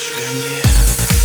Ниточка не